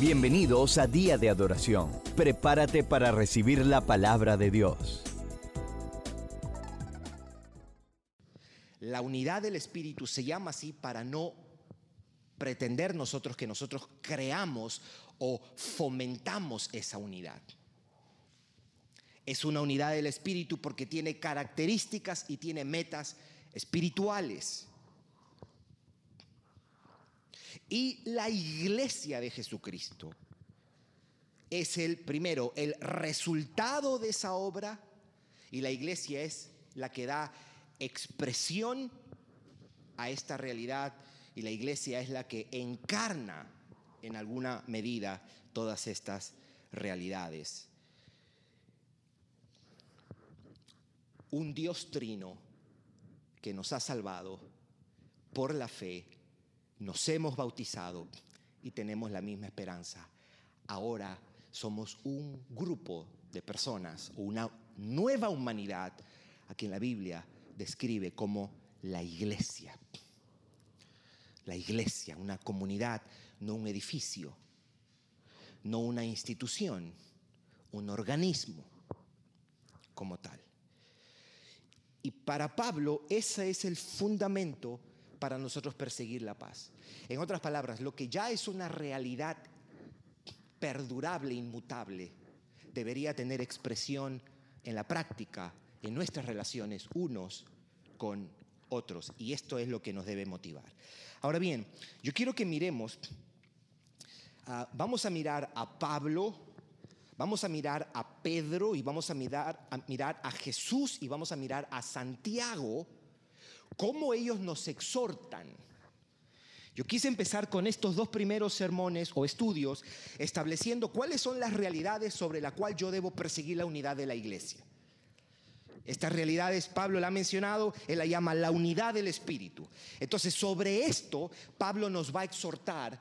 Bienvenidos a Día de Adoración. Prepárate para recibir la palabra de Dios. La unidad del Espíritu se llama así para no pretender nosotros que nosotros creamos o fomentamos esa unidad. Es una unidad del Espíritu porque tiene características y tiene metas espirituales. Y la iglesia de Jesucristo es el primero, el resultado de esa obra y la iglesia es la que da expresión a esta realidad y la iglesia es la que encarna en alguna medida todas estas realidades. Un Dios trino que nos ha salvado por la fe, nos hemos bautizado y tenemos la misma esperanza. Ahora somos un grupo de personas una nueva humanidad a quien la Biblia describe como la iglesia. La iglesia, una comunidad, no un edificio, no una institución, un organismo como tal. Y para Pablo ese es el fundamento para nosotros perseguir la paz. En otras palabras, lo que ya es una realidad perdurable, inmutable, debería tener expresión en la práctica, en nuestras relaciones unos con otros. Y esto es lo que nos debe motivar. Ahora bien, yo quiero que miremos, ah, vamos a mirar a Pablo, vamos a mirar a Pedro y vamos a mirar, a mirar a Jesús y vamos a mirar a Santiago, cómo ellos nos exhortan. Yo quise empezar con estos dos primeros sermones o estudios estableciendo cuáles son las realidades sobre las cuales yo debo perseguir la unidad de la iglesia. Estas realidades, Pablo la ha mencionado, él la llama la unidad del Espíritu. Entonces, sobre esto, Pablo nos va a exhortar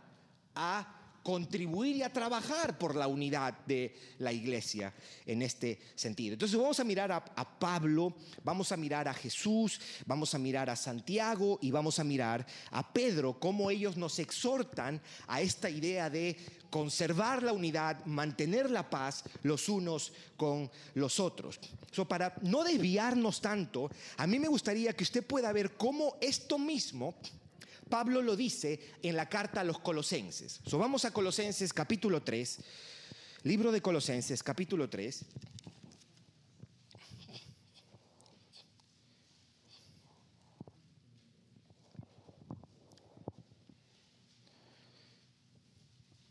a contribuir y a trabajar por la unidad de la iglesia en este sentido. Entonces vamos a mirar a, Pablo, vamos a mirar a Jesús, vamos a mirar a Santiago y vamos a mirar a Pedro, cómo ellos nos exhortan a esta idea de conservar la unidad, mantener la paz los unos con los otros. So, para no desviarnos tanto, a mí me gustaría que usted pueda ver cómo esto mismo Pablo lo dice en la carta a los colosenses. So, vamos a Colosenses capítulo 3, libro de Colosenses capítulo 3.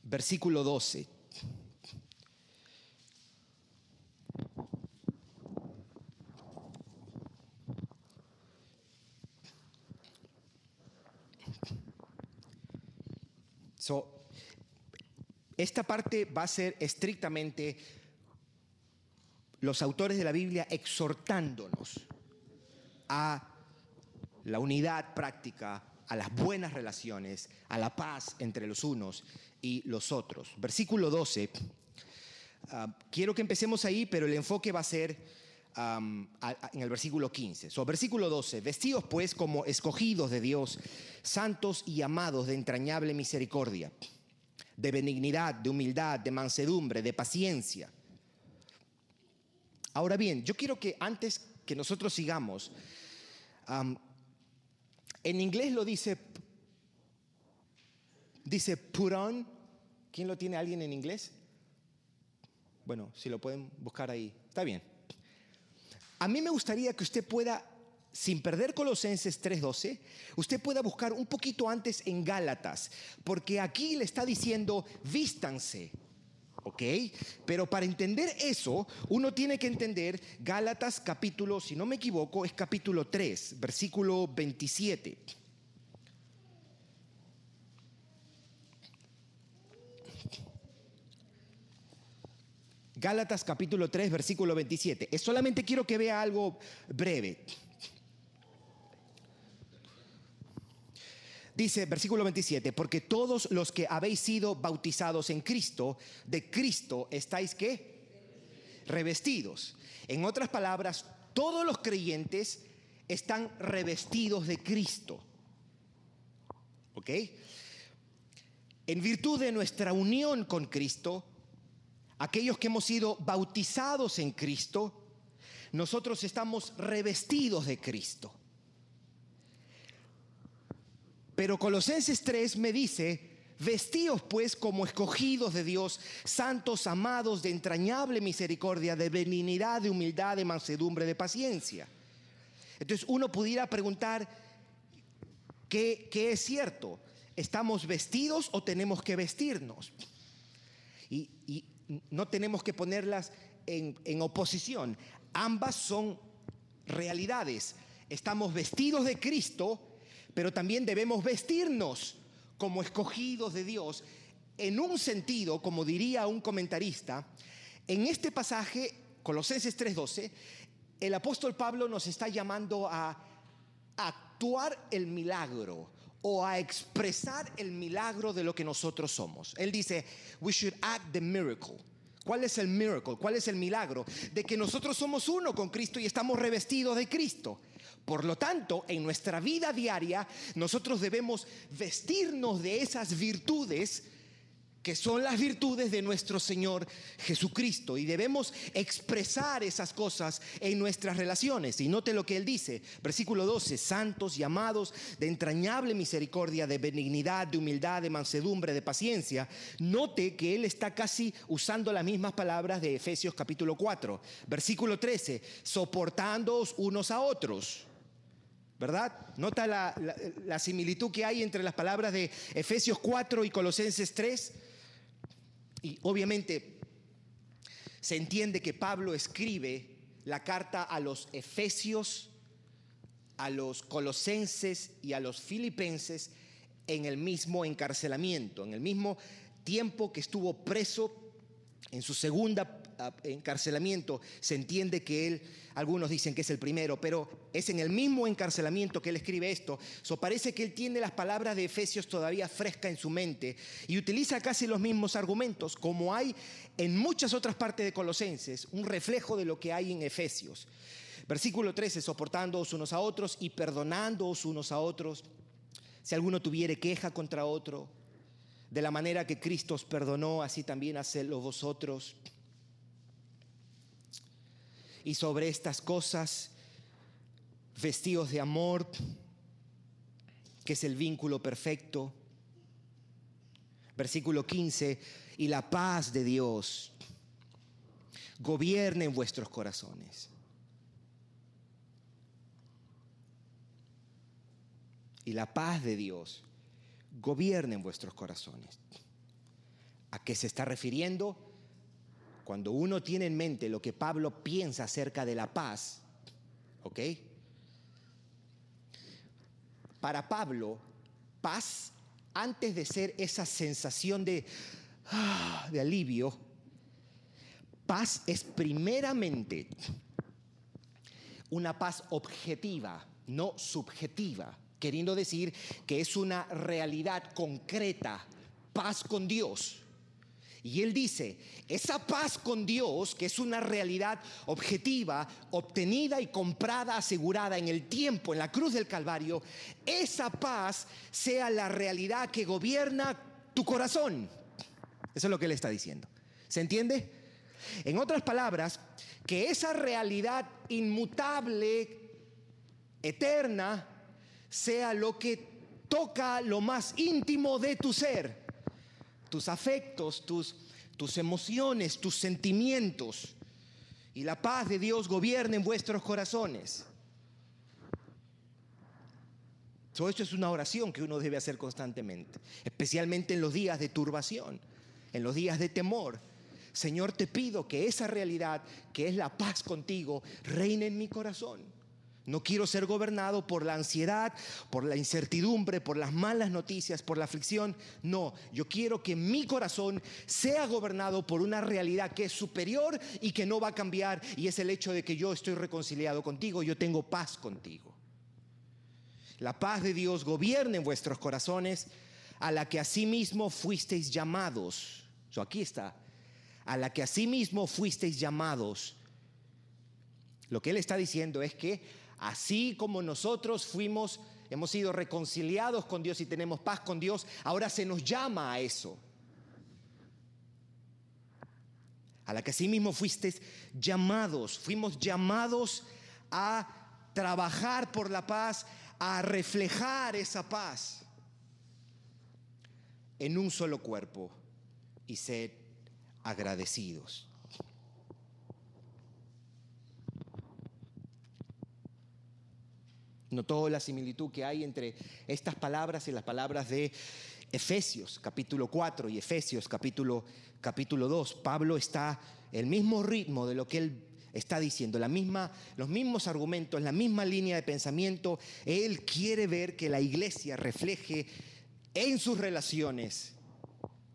Versículo 12. So, esta parte va a ser estrictamente los autores de la Biblia exhortándonos a la unidad práctica, a las buenas relaciones, a la paz entre los unos y los otros. Versículo 12. Uh, quiero que empecemos ahí, pero el enfoque va a ser en el versículo 15. So, versículo 12. Vestidos pues como escogidos de Dios, santos y amados de entrañable misericordia, de benignidad, de humildad, de mansedumbre, de paciencia. Ahora bien, yo quiero que antes que nosotros sigamos, en inglés lo dice, dice put on. ¿Quién lo tiene alguien en inglés? Bueno, si lo pueden buscar ahí. Está bien. A mí me gustaría que usted pueda, sin perder Colosenses 3:12, usted pueda buscar un poquito antes en Gálatas, porque aquí le está diciendo, vístanse. ¿Ok? Pero para entender eso, uno tiene que entender Gálatas capítulo, si no me equivoco, es capítulo 3, versículo 27. Gálatas capítulo 3, versículo 27. Solamente quiero que vea algo breve. Dice versículo 27, porque todos los que habéis sido bautizados en Cristo, de Cristo estáis qué? Revestidos. En otras palabras, todos los creyentes están revestidos de Cristo. ¿Ok? en virtud de nuestra unión con Cristo, aquellos que hemos sido bautizados en Cristo, nosotros estamos revestidos de Cristo. Pero Colosenses 3 me dice, vestíos pues como escogidos de Dios, santos, amados, de entrañable misericordia, de benignidad, de humildad, de mansedumbre, de paciencia. Entonces uno pudiera preguntar, ¿qué, qué es cierto? ¿Estamos vestidos o tenemos que vestirnos? Y, y no tenemos que ponerlas en, en oposición. Ambas son realidades. Estamos vestidos de Cristo, pero también debemos vestirnos como escogidos de Dios. En un sentido, como diría un comentarista, en este pasaje, Colosenses 3:12, el apóstol Pablo nos está llamando a actuar el milagro o a expresar el milagro de lo que nosotros somos. Él dice, we should act the miracle. ¿Cuál es el miracle? ¿Cuál es el milagro? De que nosotros somos uno con Cristo y estamos revestidos de Cristo. Por lo tanto, en nuestra vida diaria, nosotros debemos vestirnos de esas virtudes que son las virtudes de nuestro Señor Jesucristo. Y debemos expresar esas cosas en nuestras relaciones. Y note lo que Él dice, versículo 12, santos llamados de entrañable misericordia, de benignidad, de humildad, de mansedumbre, de paciencia. Note que Él está casi usando las mismas palabras de Efesios capítulo 4, versículo 13, soportándoos unos a otros. ¿verdad? Nota la, la, la, similitud que hay entre las palabras de Efesios 4 y Colosenses 3. Y obviamente se entiende que Pablo escribe la carta a los Efesios, a los Colosenses y a los Filipenses en el mismo encarcelamiento, en el mismo tiempo que estuvo preso en su segunda encarcelamiento, se entiende que él, algunos dicen que es el primero, pero es en el mismo encarcelamiento que él escribe esto. So parece que él tiene las palabras de Efesios todavía fresca en su mente y utiliza casi los mismos argumentos, como hay en muchas otras partes de Colosenses, un reflejo de lo que hay en Efesios. Versículo 13, soportándoos unos a otros y perdonándoos unos a otros. Si alguno tuviere queja contra otro, de la manera que Cristo os perdonó, así también hacedlo vosotros. Y sobre estas cosas, vestidos de amor, que es el vínculo perfecto. Versículo 15, y la paz de Dios gobierne en vuestros corazones. Y la paz de Dios gobierne en vuestros corazones. ¿A qué se está refiriendo? Cuando uno tiene en mente lo que Pablo piensa acerca de la paz, ¿ok? Para Pablo, paz, antes de ser esa sensación de, ah, de alivio, paz es primeramente una paz objetiva, no subjetiva queriendo decir que es una realidad concreta, paz con Dios. Y él dice, esa paz con Dios, que es una realidad objetiva, obtenida y comprada, asegurada en el tiempo, en la cruz del Calvario, esa paz sea la realidad que gobierna tu corazón. Eso es lo que él está diciendo. ¿Se entiende? En otras palabras, que esa realidad inmutable, eterna, sea lo que toca lo más íntimo de tu ser, tus afectos, tus, tus emociones, tus sentimientos. Y la paz de Dios gobierne en vuestros corazones. Todo esto es una oración que uno debe hacer constantemente, especialmente en los días de turbación, en los días de temor. Señor, te pido que esa realidad, que es la paz contigo, reine en mi corazón. No quiero ser gobernado por la ansiedad, por la incertidumbre, por las malas noticias, por la aflicción. No, yo quiero que mi corazón sea gobernado por una realidad que es superior y que no va a cambiar. Y es el hecho de que yo estoy reconciliado contigo, yo tengo paz contigo. La paz de Dios gobierne en vuestros corazones, a la que asimismo fuisteis llamados. Aquí está. A la que asimismo fuisteis llamados. Lo que él está diciendo es que Así como nosotros fuimos hemos sido reconciliados con Dios y tenemos paz con Dios, ahora se nos llama a eso. A la que sí mismo fuisteis llamados, fuimos llamados a trabajar por la paz, a reflejar esa paz en un solo cuerpo y ser agradecidos. Notó la similitud que hay entre estas palabras y las palabras de Efesios capítulo 4 y Efesios capítulo, capítulo 2. Pablo está el mismo ritmo de lo que él está diciendo, la misma, los mismos argumentos, la misma línea de pensamiento. Él quiere ver que la iglesia refleje en sus relaciones.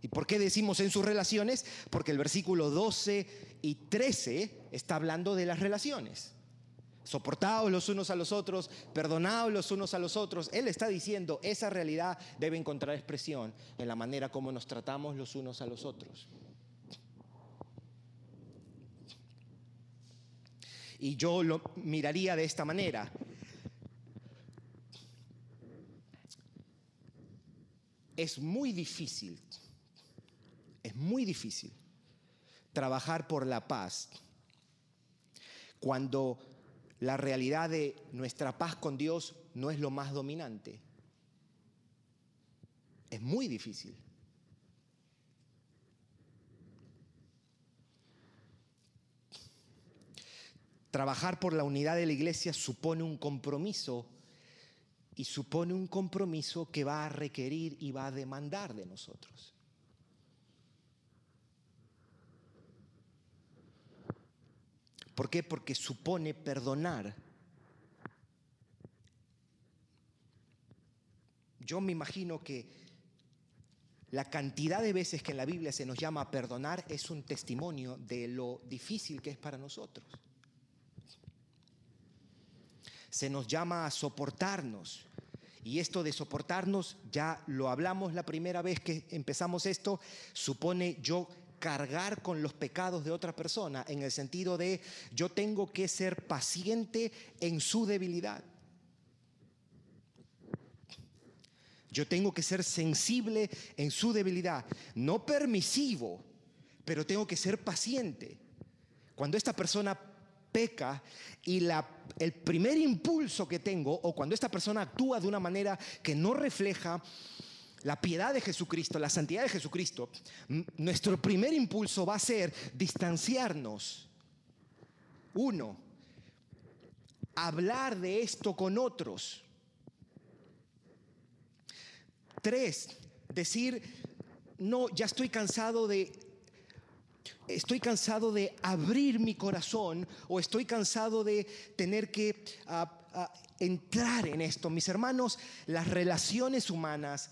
¿Y por qué decimos en sus relaciones? Porque el versículo 12 y 13 está hablando de las relaciones soportados los unos a los otros, perdonados los unos a los otros. Él está diciendo, esa realidad debe encontrar expresión en la manera como nos tratamos los unos a los otros. Y yo lo miraría de esta manera. Es muy difícil, es muy difícil trabajar por la paz cuando la realidad de nuestra paz con Dios no es lo más dominante. Es muy difícil. Trabajar por la unidad de la iglesia supone un compromiso y supone un compromiso que va a requerir y va a demandar de nosotros. ¿Por qué? Porque supone perdonar. Yo me imagino que la cantidad de veces que en la Biblia se nos llama a perdonar es un testimonio de lo difícil que es para nosotros. Se nos llama a soportarnos. Y esto de soportarnos, ya lo hablamos la primera vez que empezamos esto, supone yo cargar con los pecados de otra persona, en el sentido de yo tengo que ser paciente en su debilidad. Yo tengo que ser sensible en su debilidad, no permisivo, pero tengo que ser paciente. Cuando esta persona peca y la, el primer impulso que tengo, o cuando esta persona actúa de una manera que no refleja la piedad de Jesucristo, la santidad de Jesucristo, nuestro primer impulso va a ser distanciarnos. Uno, hablar de esto con otros. Tres, decir, no, ya estoy cansado de estoy cansado de abrir mi corazón o estoy cansado de tener que ah, ah, entrar en esto. Mis hermanos, las relaciones humanas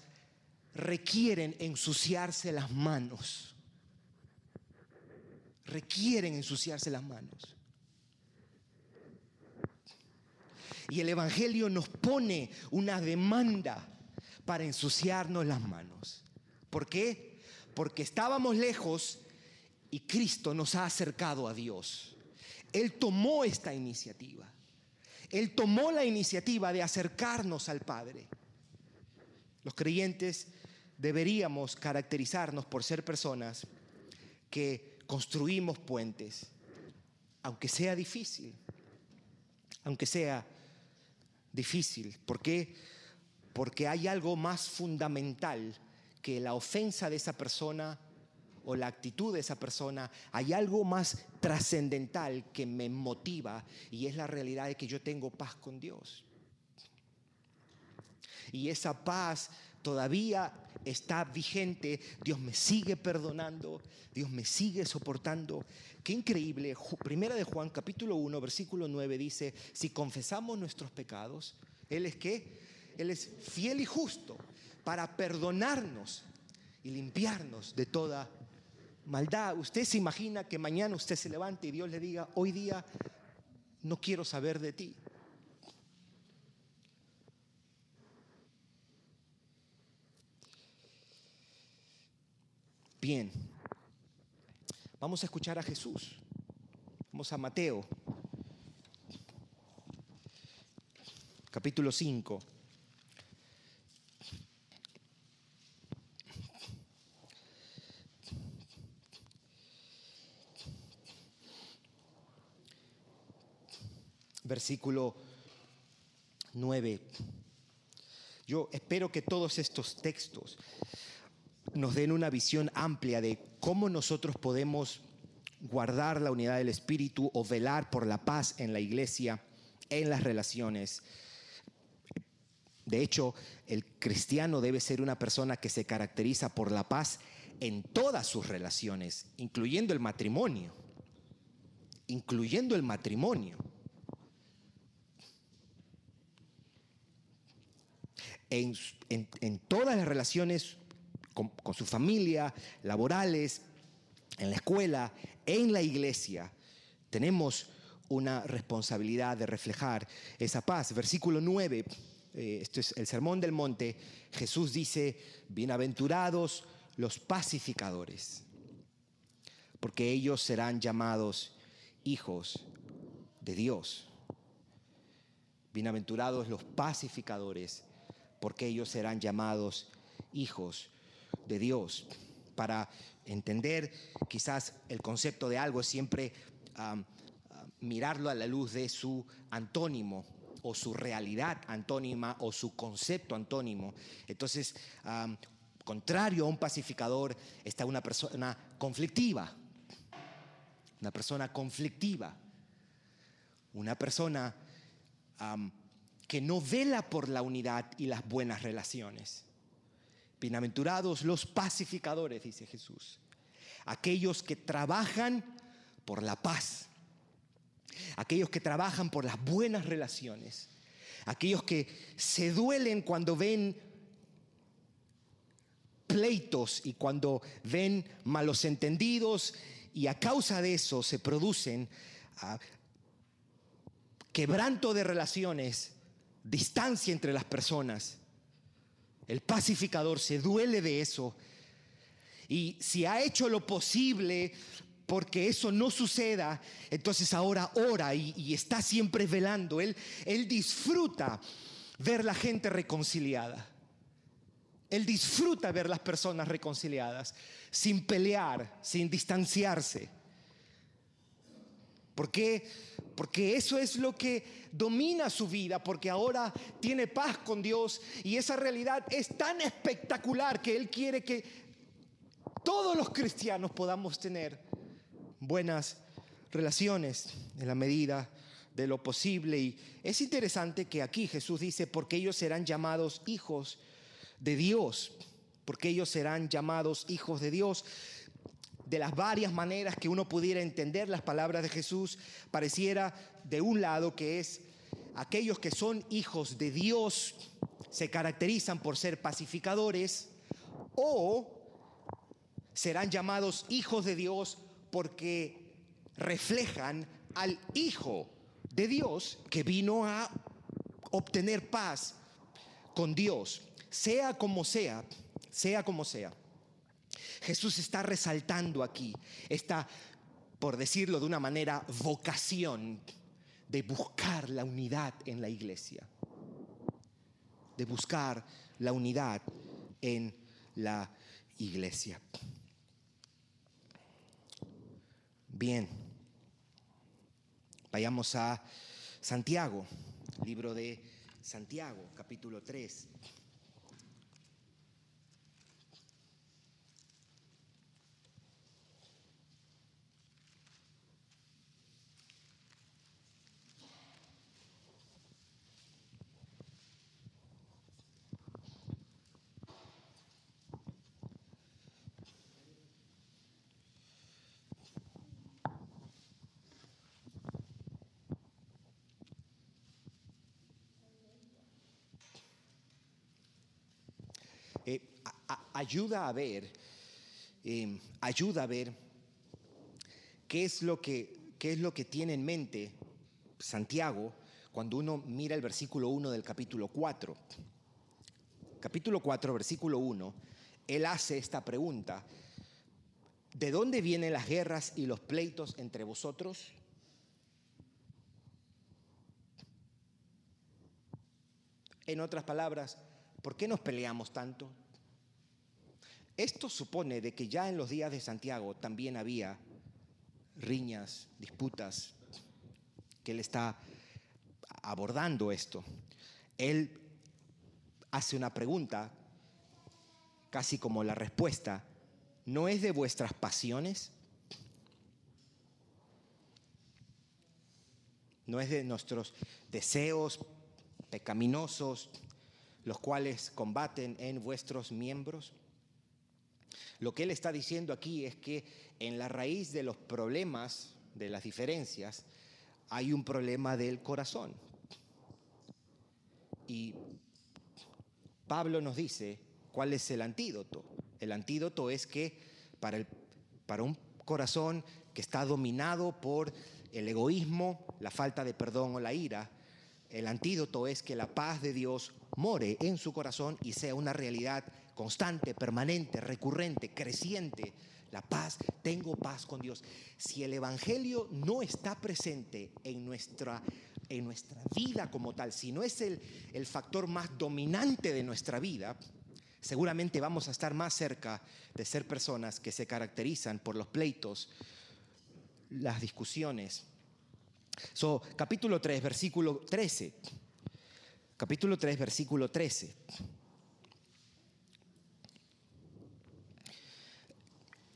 requieren ensuciarse las manos. Requieren ensuciarse las manos. Y el Evangelio nos pone una demanda para ensuciarnos las manos. ¿Por qué? Porque estábamos lejos y Cristo nos ha acercado a Dios. Él tomó esta iniciativa. Él tomó la iniciativa de acercarnos al Padre. Los creyentes deberíamos caracterizarnos por ser personas que construimos puentes, aunque sea difícil, aunque sea difícil. ¿Por qué? Porque hay algo más fundamental que la ofensa de esa persona o la actitud de esa persona, hay algo más trascendental que me motiva y es la realidad de que yo tengo paz con Dios. Y esa paz todavía está vigente, Dios me sigue perdonando, Dios me sigue soportando. Qué increíble. Primera de Juan capítulo 1, versículo 9 dice, si confesamos nuestros pecados, Él es qué? Él es fiel y justo para perdonarnos y limpiarnos de toda maldad. Usted se imagina que mañana usted se levante y Dios le diga, hoy día no quiero saber de ti. Bien, vamos a escuchar a Jesús. Vamos a Mateo, capítulo 5. Versículo 9. Yo espero que todos estos textos nos den una visión amplia de cómo nosotros podemos guardar la unidad del Espíritu o velar por la paz en la iglesia, en las relaciones. De hecho, el cristiano debe ser una persona que se caracteriza por la paz en todas sus relaciones, incluyendo el matrimonio. Incluyendo el matrimonio. En, todas las relaciones con, su familia, laborales, en la escuela, en la iglesia, tenemos una responsabilidad de reflejar esa paz. Versículo 9, eh, esto es el Sermón del Monte, Jesús dice, bienaventurados los pacificadores, porque ellos serán llamados hijos de Dios. Bienaventurados los pacificadores, porque ellos serán llamados hijos de Dios. Para entender quizás el concepto de algo siempre mirarlo a la luz de su antónimo o su realidad antónima o su concepto antónimo. Entonces, contrario a un pacificador está una persona conflictiva, una persona conflictiva, una persona que no vela por la unidad y las buenas relaciones. Bienaventurados los pacificadores, dice Jesús, aquellos que trabajan por la paz, aquellos que trabajan por las buenas relaciones, aquellos que se duelen cuando ven pleitos y cuando ven malos entendidos y a causa de eso se producen ah, quebranto de relaciones, distancia entre las personas. El pacificador se duele de eso. Y si ha hecho lo posible porque eso no suceda, entonces ahora ora y, está siempre velando. Él, él disfruta ver la gente reconciliada. Él disfruta ver las personas reconciliadas, sin pelear, sin distanciarse. ¿Por qué? Porque eso es lo que domina su vida, porque ahora tiene paz con Dios y esa realidad es tan espectacular que Él quiere que todos los cristianos podamos tener buenas relaciones en la medida de lo posible. Y es interesante que aquí Jesús dice, porque ellos serán llamados hijos de Dios, porque ellos serán llamados hijos de Dios de las varias maneras que uno pudiera entender las palabras de Jesús, pareciera de un lado que es aquellos que son hijos de Dios se caracterizan por ser pacificadores o serán llamados hijos de Dios porque reflejan al Hijo de Dios que vino a obtener paz con Dios, sea como sea, sea como sea. Jesús está resaltando aquí esta, por decirlo de una manera, vocación de buscar la unidad en la iglesia, de buscar la unidad en la iglesia. Bien, vayamos a Santiago, libro de Santiago, capítulo 3. Ayuda a ver, em, ayuda a ver qué es, lo que, qué es lo que tiene en mente Santiago cuando uno mira el versículo 1 del capítulo 4. Capítulo 4, versículo 1, él hace esta pregunta. ¿De dónde vienen las guerras y los pleitos entre vosotros? En otras palabras, ¿por qué nos peleamos tanto? Esto supone de que ya en los días de Santiago también había riñas, disputas, que él está abordando esto, él hace una pregunta, casi como la respuesta, ¿no es de vuestras pasiones? ¿No es de nuestros deseos pecaminosos, los cuales combaten en vuestros miembros? Lo que él está diciendo aquí es que en la raíz de los problemas, de las diferencias, hay un problema del corazón. Y Pablo nos dice cuál es el antídoto. El antídoto es que para, el, para un corazón que está dominado por el egoísmo, la falta de perdón o la ira, el antídoto es que la paz de Dios more en su corazón y sea una realidad constante, permanente, recurrente, creciente. La paz, tengo paz con Dios. Si el Evangelio no está presente en nuestra, en nuestra vida como tal, si no es el, el factor más dominante de nuestra vida, seguramente vamos a estar más cerca de ser personas que se caracterizan por los pleitos, las discusiones. So, capítulo 3, versículo 13. Capítulo 3, versículo 13.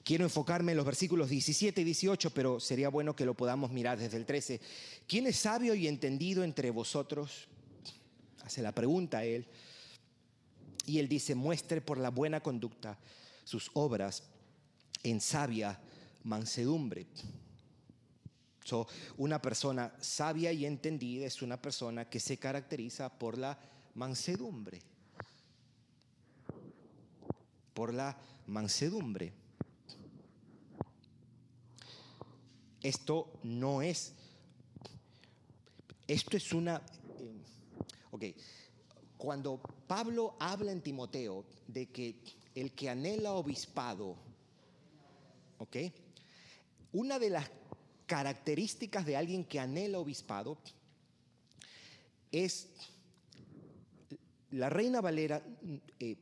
Quiero enfocarme en los versículos 17 y 18, pero sería bueno que lo podamos mirar desde el 13. ¿Quién es sabio y entendido entre vosotros? Hace la pregunta a él. Y él dice, muestre por la buena conducta sus obras en sabia mansedumbre. Una persona sabia y entendida es una persona que se caracteriza por la mansedumbre. Por la mansedumbre. Esto no es, esto es una, eh, ok, cuando Pablo habla en Timoteo de que el que anhela obispado, ok, una de las características de alguien que anhela obispado es, la reina Valera eh,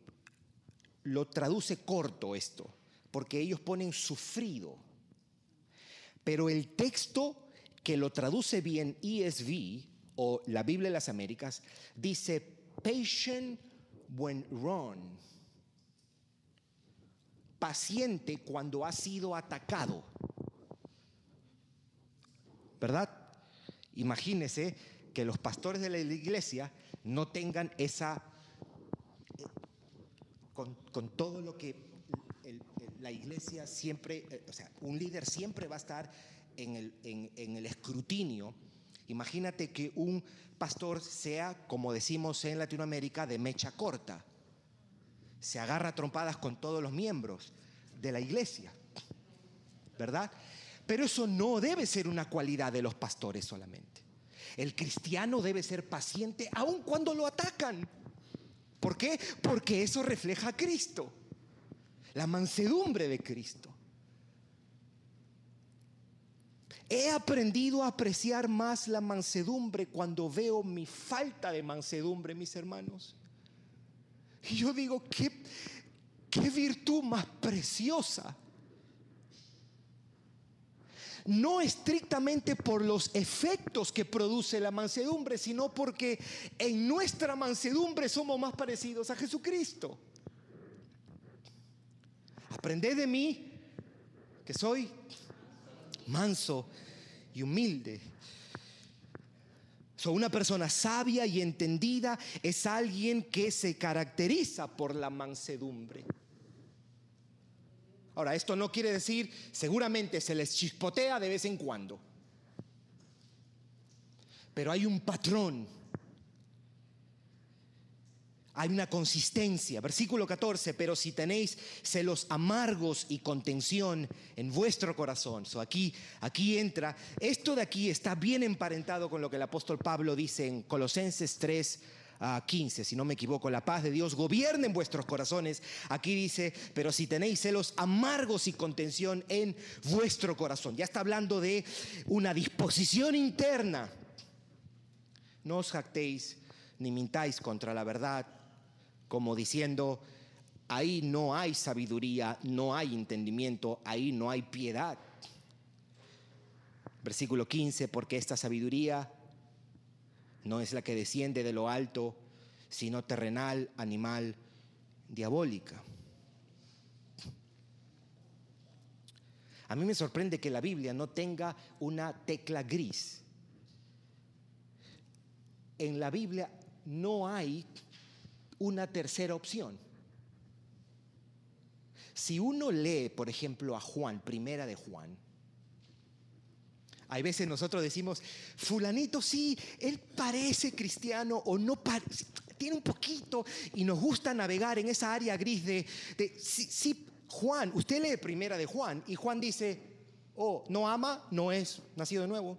lo traduce corto esto, porque ellos ponen sufrido. Pero el texto que lo traduce bien ESV o la Biblia de las Américas dice patient when wrong. Paciente cuando ha sido atacado. ¿Verdad? Imagínese que los pastores de la iglesia no tengan esa, eh, con, con todo lo que la iglesia siempre, eh, o sea, un líder siempre va a estar en el, en, el escrutinio. Imagínate que un pastor sea, como decimos en Latinoamérica, de mecha corta. Se agarra trompadas con todos los miembros de la iglesia. ¿Verdad? Pero eso no debe ser una cualidad de los pastores solamente. El cristiano debe ser paciente aun cuando lo atacan. ¿Por qué? Porque eso refleja a Cristo la mansedumbre de Cristo. He aprendido a apreciar más la mansedumbre cuando veo mi falta de mansedumbre, mis hermanos. Y yo digo, qué, qué virtud más preciosa. No estrictamente por los efectos que produce la mansedumbre, sino porque en nuestra mansedumbre somos más parecidos a Jesucristo. Aprended de mí, que soy manso y humilde. Soy una persona sabia y entendida es alguien que se caracteriza por la mansedumbre. Ahora, esto no quiere decir, seguramente se les chispotea de vez en cuando, pero hay un patrón hay una consistencia. Versículo 14, pero si tenéis celos amargos y contención en vuestro corazón. So aquí, aquí entra, esto de aquí está bien emparentado con lo que el apóstol Pablo dice en Colosenses 3. a 15, si no me equivoco, la paz de Dios gobierne en vuestros corazones. Aquí dice, pero si tenéis celos amargos y contención en vuestro corazón. Ya está hablando de una disposición interna. No os jactéis ni mintáis contra la verdad como diciendo, ahí no hay sabiduría, no hay entendimiento, ahí no hay piedad. Versículo 15, porque esta sabiduría no es la que desciende de lo alto, sino terrenal, animal, diabólica. A mí me sorprende que la Biblia no tenga una tecla gris. En la Biblia no hay una tercera opción. Si uno lee, por ejemplo, a Juan, primera de Juan, hay veces nosotros decimos, fulanito sí, él parece cristiano o no tiene un poquito y nos gusta navegar en esa área gris de, sí, Juan, usted lee primera de Juan y Juan dice, oh, no ama, no es nacido de nuevo.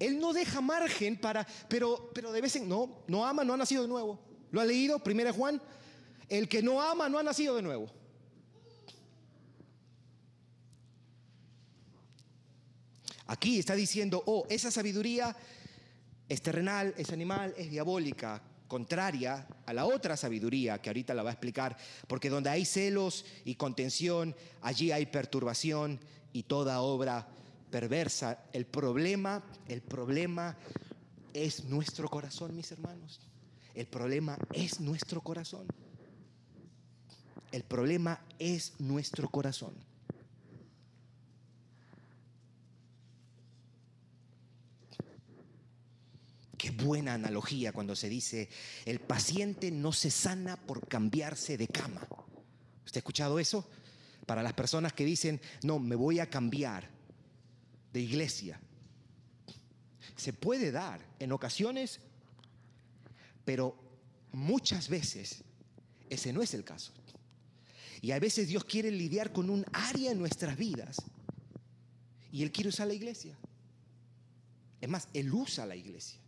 Él no deja margen para, pero, pero de vez en no, no ama, no ha nacido de nuevo. ¿Lo ha leído? Primera Juan. El que no ama no ha nacido de nuevo. Aquí está diciendo, oh, esa sabiduría es terrenal, es animal, es diabólica, contraria a la otra sabiduría que ahorita la va a explicar, porque donde hay celos y contención, allí hay perturbación y toda obra perversa. El problema, el problema es nuestro corazón, mis hermanos. El problema es nuestro corazón. El problema es nuestro corazón. Qué buena analogía cuando se dice, el paciente no se sana por cambiarse de cama. ¿Usted ha escuchado eso? Para las personas que dicen, no, me voy a cambiar de iglesia. Se puede dar en ocasiones, pero muchas veces ese no es el caso. Y a veces Dios quiere lidiar con un área en nuestras vidas y Él quiere usar la iglesia. Es más, Él usa la iglesia.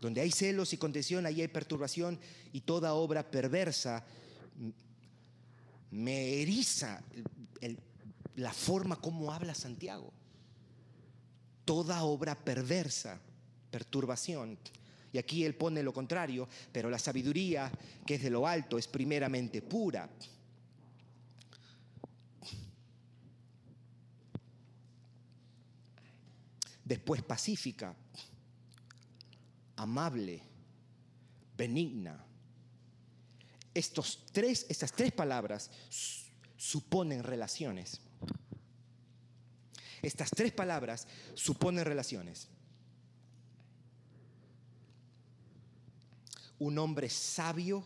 Donde hay celos y contención, ahí hay perturbación y toda obra perversa me eriza la forma como habla Santiago. Toda obra perversa, perturbación, y aquí él pone lo contrario, pero la sabiduría que es de lo alto es primeramente pura. Después pacífica, amable, benigna. Estos tres, estas tres palabras suponen relaciones. Estas tres palabras suponen relaciones. Un hombre sabio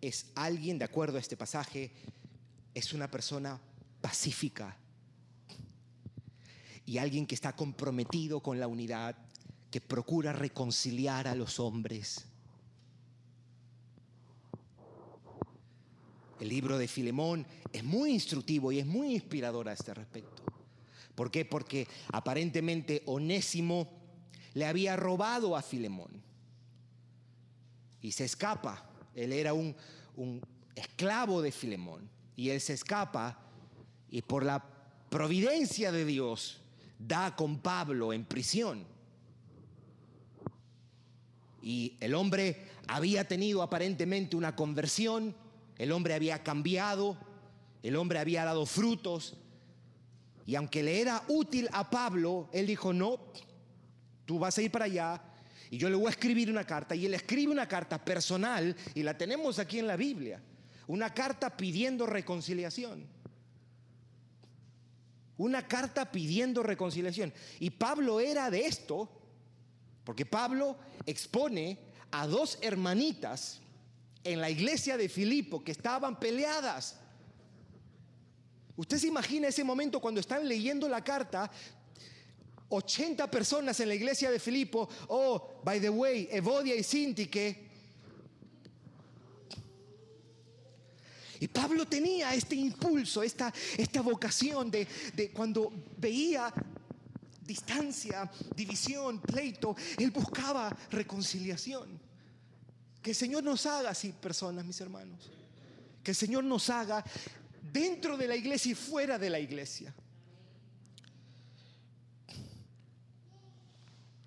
es alguien, de acuerdo a este pasaje, es una persona pacífica y alguien que está comprometido con la unidad, que procura reconciliar a los hombres. El libro de Filemón es muy instructivo y es muy inspirador a este respecto. ¿Por qué? Porque aparentemente Onésimo le había robado a Filemón y se escapa. Él era un, esclavo de Filemón y él se escapa y por la providencia de Dios da con Pablo en prisión. Y el hombre había tenido aparentemente una conversión, el hombre había cambiado, el hombre había dado frutos. Y aunque le era útil a Pablo, él dijo, no, tú vas a ir para allá, y yo le voy a escribir una carta y él escribe una carta personal y la tenemos aquí en la Biblia. Una carta pidiendo reconciliación. Una carta pidiendo reconciliación. Y Pablo era de esto, porque Pablo expone a dos hermanitas en la iglesia de Filipo que estaban peleadas. Usted se imagina ese momento cuando están leyendo la carta, 80 personas en la iglesia de Filipo, oh, by the way, Evodia y Sintique. Y Pablo tenía este impulso, esta, esta vocación de, de cuando veía distancia, división, pleito, él buscaba reconciliación. Que el Señor nos haga así personas, mis hermanos. Que el Señor nos haga dentro de la iglesia y fuera de la iglesia.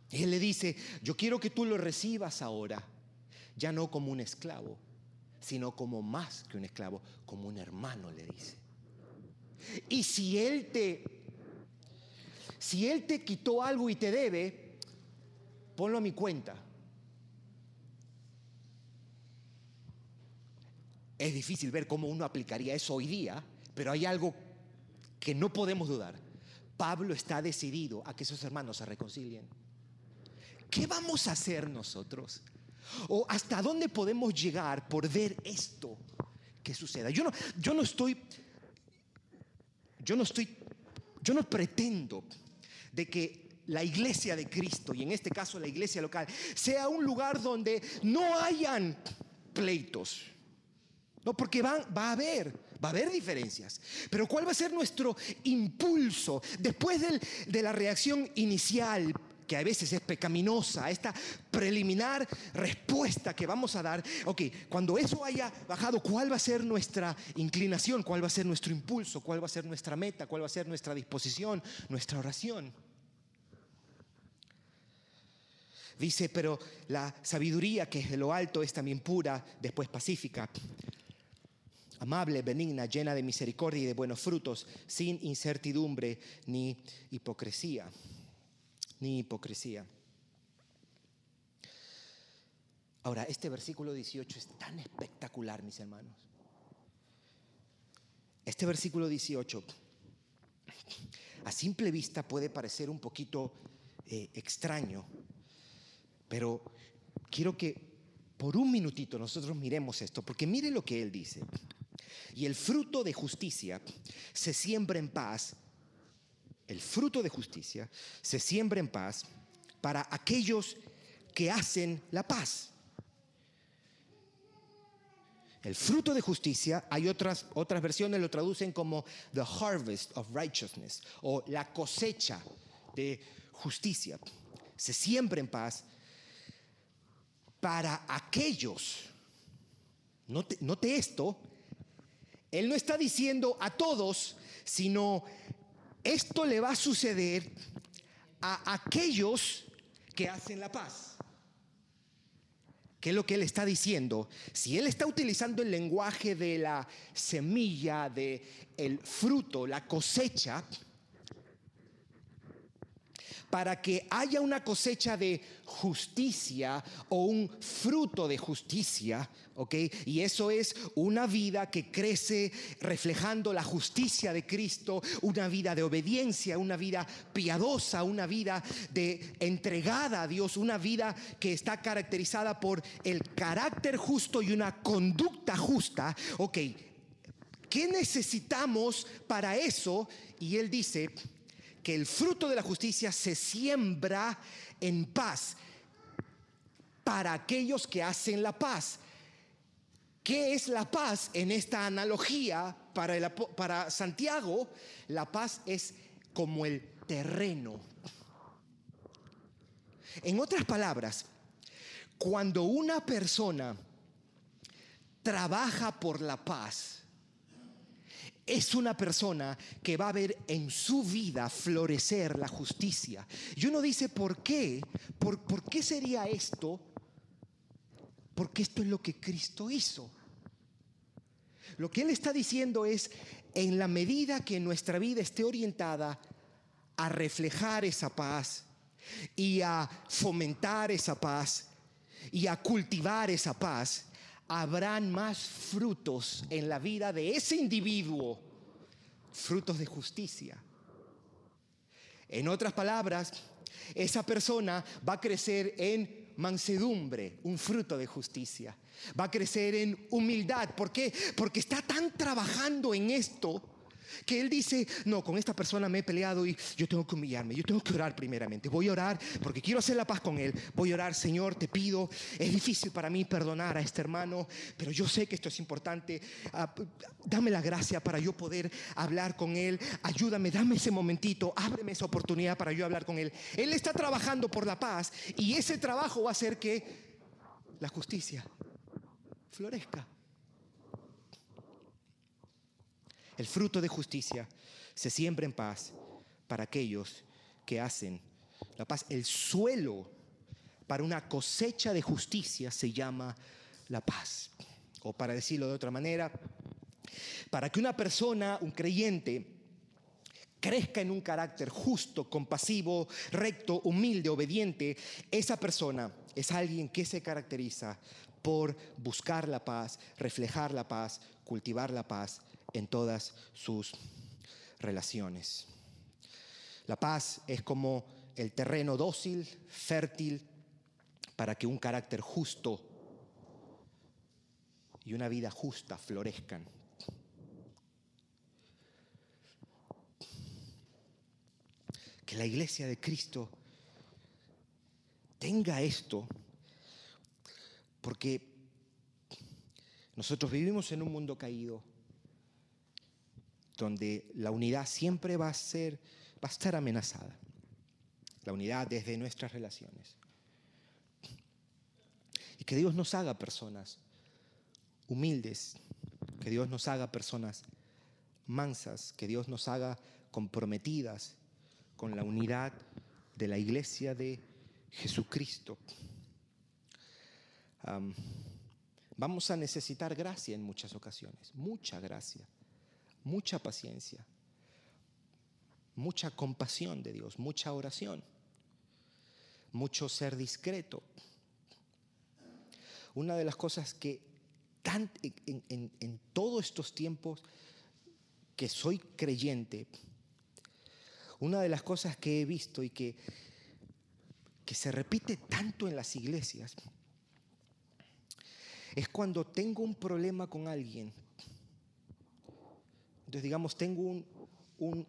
Él le dice, yo quiero que tú lo recibas ahora, ya no como un esclavo, sino como más que un esclavo, como un hermano, le dice. Y si Él te, si Él te quitó algo y te debe, ponlo a mi cuenta. Es difícil ver cómo uno aplicaría eso hoy día, pero hay algo que no podemos dudar. Pablo está decidido a que esos hermanos se reconcilien. ¿Qué vamos a hacer nosotros? ¿O hasta dónde podemos llegar por ver esto que suceda? Yo no, yo no estoy, yo no estoy, yo no pretendo de que la iglesia de Cristo, y en este caso la iglesia local, sea un lugar donde no hayan pleitos. No, porque va, va a haber, va a haber diferencias. Pero ¿cuál va a ser nuestro impulso después del, de la reacción inicial? que a veces es pecaminosa, esta preliminar respuesta que vamos a dar, ok, cuando eso haya bajado, ¿cuál va a ser nuestra inclinación? ¿Cuál va a ser nuestro impulso? ¿Cuál va a ser nuestra meta? ¿Cuál va a ser nuestra disposición? Nuestra oración. Dice, pero la sabiduría que es de lo alto es también pura, después pacífica, amable, benigna, llena de misericordia y de buenos frutos, sin incertidumbre ni hipocresía. Ni hipocresía. Ahora, este versículo 18 es tan espectacular, mis hermanos. Este versículo 18, a simple vista puede parecer un poquito eh, extraño, pero quiero que por un minutito nosotros miremos esto, porque mire lo que él dice. Y el fruto de justicia se siembra en paz. El fruto de justicia se siembra en paz para aquellos que hacen la paz. El fruto de justicia, hay otras, otras versiones lo traducen como the harvest of righteousness o la cosecha de justicia. Se siembra en paz para aquellos, note, note esto, él no está diciendo a todos, sino esto le va a suceder a aquellos que hacen la paz. ¿Qué es lo que él está diciendo? Si él está utilizando el lenguaje de la semilla, de el fruto, la cosecha, para que haya una cosecha de justicia o un fruto de justicia, ¿ok? Y eso es una vida que crece reflejando la justicia de Cristo, una vida de obediencia, una vida piadosa, una vida de entregada a Dios, una vida que está caracterizada por el carácter justo y una conducta justa, ¿ok? ¿Qué necesitamos para eso? Y él dice, que el fruto de la justicia se siembra en paz para aquellos que hacen la paz. ¿Qué es la paz en esta analogía para, para Santiago? La paz es como el terreno. En otras palabras, cuando una persona trabaja por la paz, es una persona que va a ver en su vida florecer la justicia. Y uno dice, ¿por qué? ¿Por, ¿Por, qué sería esto? Porque esto es lo que Cristo hizo. Lo que Él está diciendo es, en la medida que nuestra vida esté orientada a reflejar esa paz y a fomentar esa paz y a cultivar esa paz, habrán más frutos en la vida de ese individuo, frutos de justicia. En otras palabras, esa persona va a crecer en mansedumbre, un fruto de justicia. Va a crecer en humildad. ¿Por qué? Porque está tan trabajando en esto que él dice, no, con esta persona me he peleado y yo tengo que humillarme, yo tengo que orar primeramente. Voy a orar porque quiero hacer la paz con él. Voy a orar, Señor, te pido, es difícil para mí perdonar a este hermano, pero yo sé que esto es importante. Ah, dame la gracia para yo poder hablar con él. Ayúdame, dame ese momentito, ábreme esa oportunidad para yo hablar con él. Él está trabajando por la paz y ese trabajo va a hacer que la justicia florezca. El fruto de justicia se siembra en paz para aquellos que hacen la paz. El suelo para una cosecha de justicia se llama la paz. O para decirlo de otra manera, para que una persona, un creyente, crezca en un carácter justo, compasivo, recto, humilde, obediente, esa persona es alguien que se caracteriza por buscar la paz, reflejar la paz, cultivar la paz en todas sus relaciones. La paz es como el terreno dócil, fértil, para que un carácter justo y una vida justa florezcan. Que la iglesia de Cristo tenga esto, porque nosotros vivimos en un mundo caído, donde la unidad siempre va a ser, va a estar amenazada. La unidad desde nuestras relaciones. Y que Dios nos haga personas humildes, que Dios nos haga personas mansas, que Dios nos haga comprometidas con la unidad de la iglesia de Jesucristo. vamos a necesitar gracia en muchas ocasiones, mucha gracia, mucha paciencia, mucha compasión de Dios, mucha oración, mucho ser discreto. Una de las cosas que en, todos estos tiempos que soy creyente, una de las cosas que he visto y que, que se repite tanto en las iglesias es cuando tengo un problema con alguien. Entonces, digamos, tengo un,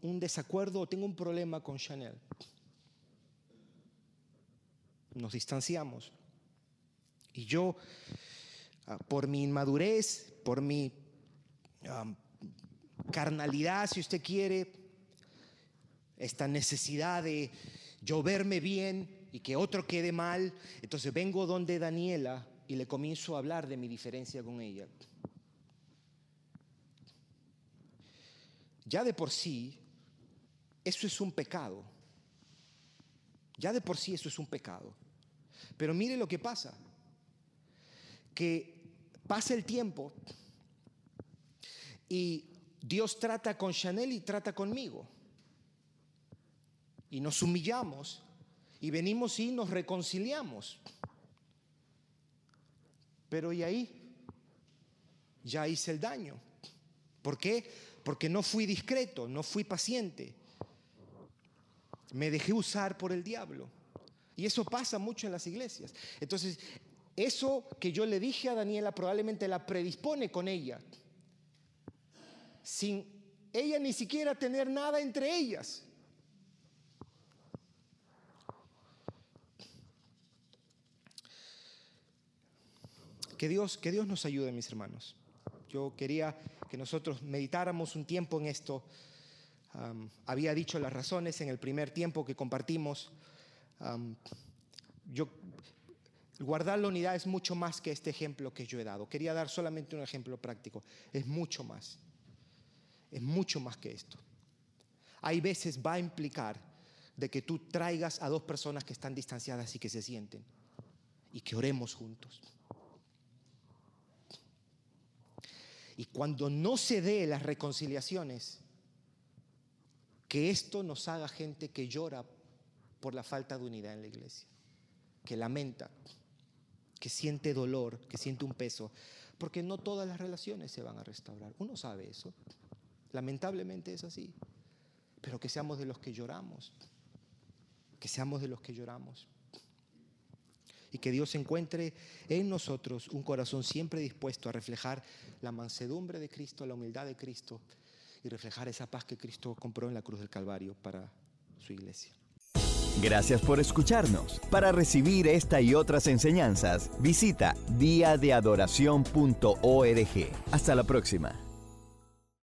un, desacuerdo o tengo un problema con Chanel. Nos distanciamos. Y yo Ah, por mi inmadurez, por mi carnalidad, si usted quiere, esta necesidad de yo verme bien y que otro quede mal. Entonces vengo donde Daniela y le comienzo a hablar de mi diferencia con ella. Ya de por sí, eso es un pecado. Ya de por sí eso es un pecado. Pero mire lo que pasa. Que Pasa el tiempo y Dios trata con Chanel y trata conmigo. Y nos humillamos y venimos y nos reconciliamos. Pero y ahí ya hice el daño. ¿Por qué? Porque no fui discreto, no fui paciente. Me dejé usar por el diablo. Y eso pasa mucho en las iglesias. Entonces, eso que yo le dije a Daniela probablemente la predispone con ella, sin ella ni siquiera tener nada entre ellas. Que Dios, que Dios nos ayude, mis hermanos. Yo quería que nosotros meditáramos un tiempo en esto. había dicho las razones en el primer tiempo que compartimos. yo Guardar la unidad es mucho más que este ejemplo que yo he dado. Quería dar solamente un ejemplo práctico. Es mucho más. Es mucho más que esto. Hay veces va a implicar de que tú traigas a dos personas que están distanciadas y que se sienten y que oremos juntos. Y cuando no se dé las reconciliaciones, que esto nos haga gente que llora por la falta de unidad en la iglesia, que lamenta, que siente dolor, que siente un peso, porque no todas las relaciones se van a restaurar. Uno sabe eso. Lamentablemente es así. Pero que seamos de los que lloramos. Que seamos de los que lloramos. Y que Dios encuentre en nosotros un corazón siempre dispuesto a reflejar la mansedumbre de Cristo, la humildad de Cristo y reflejar esa paz que Cristo compró en la cruz del Calvario para su iglesia. Gracias por escucharnos. Para recibir esta y otras enseñanzas, visita diadeadoración.org. Hasta la próxima.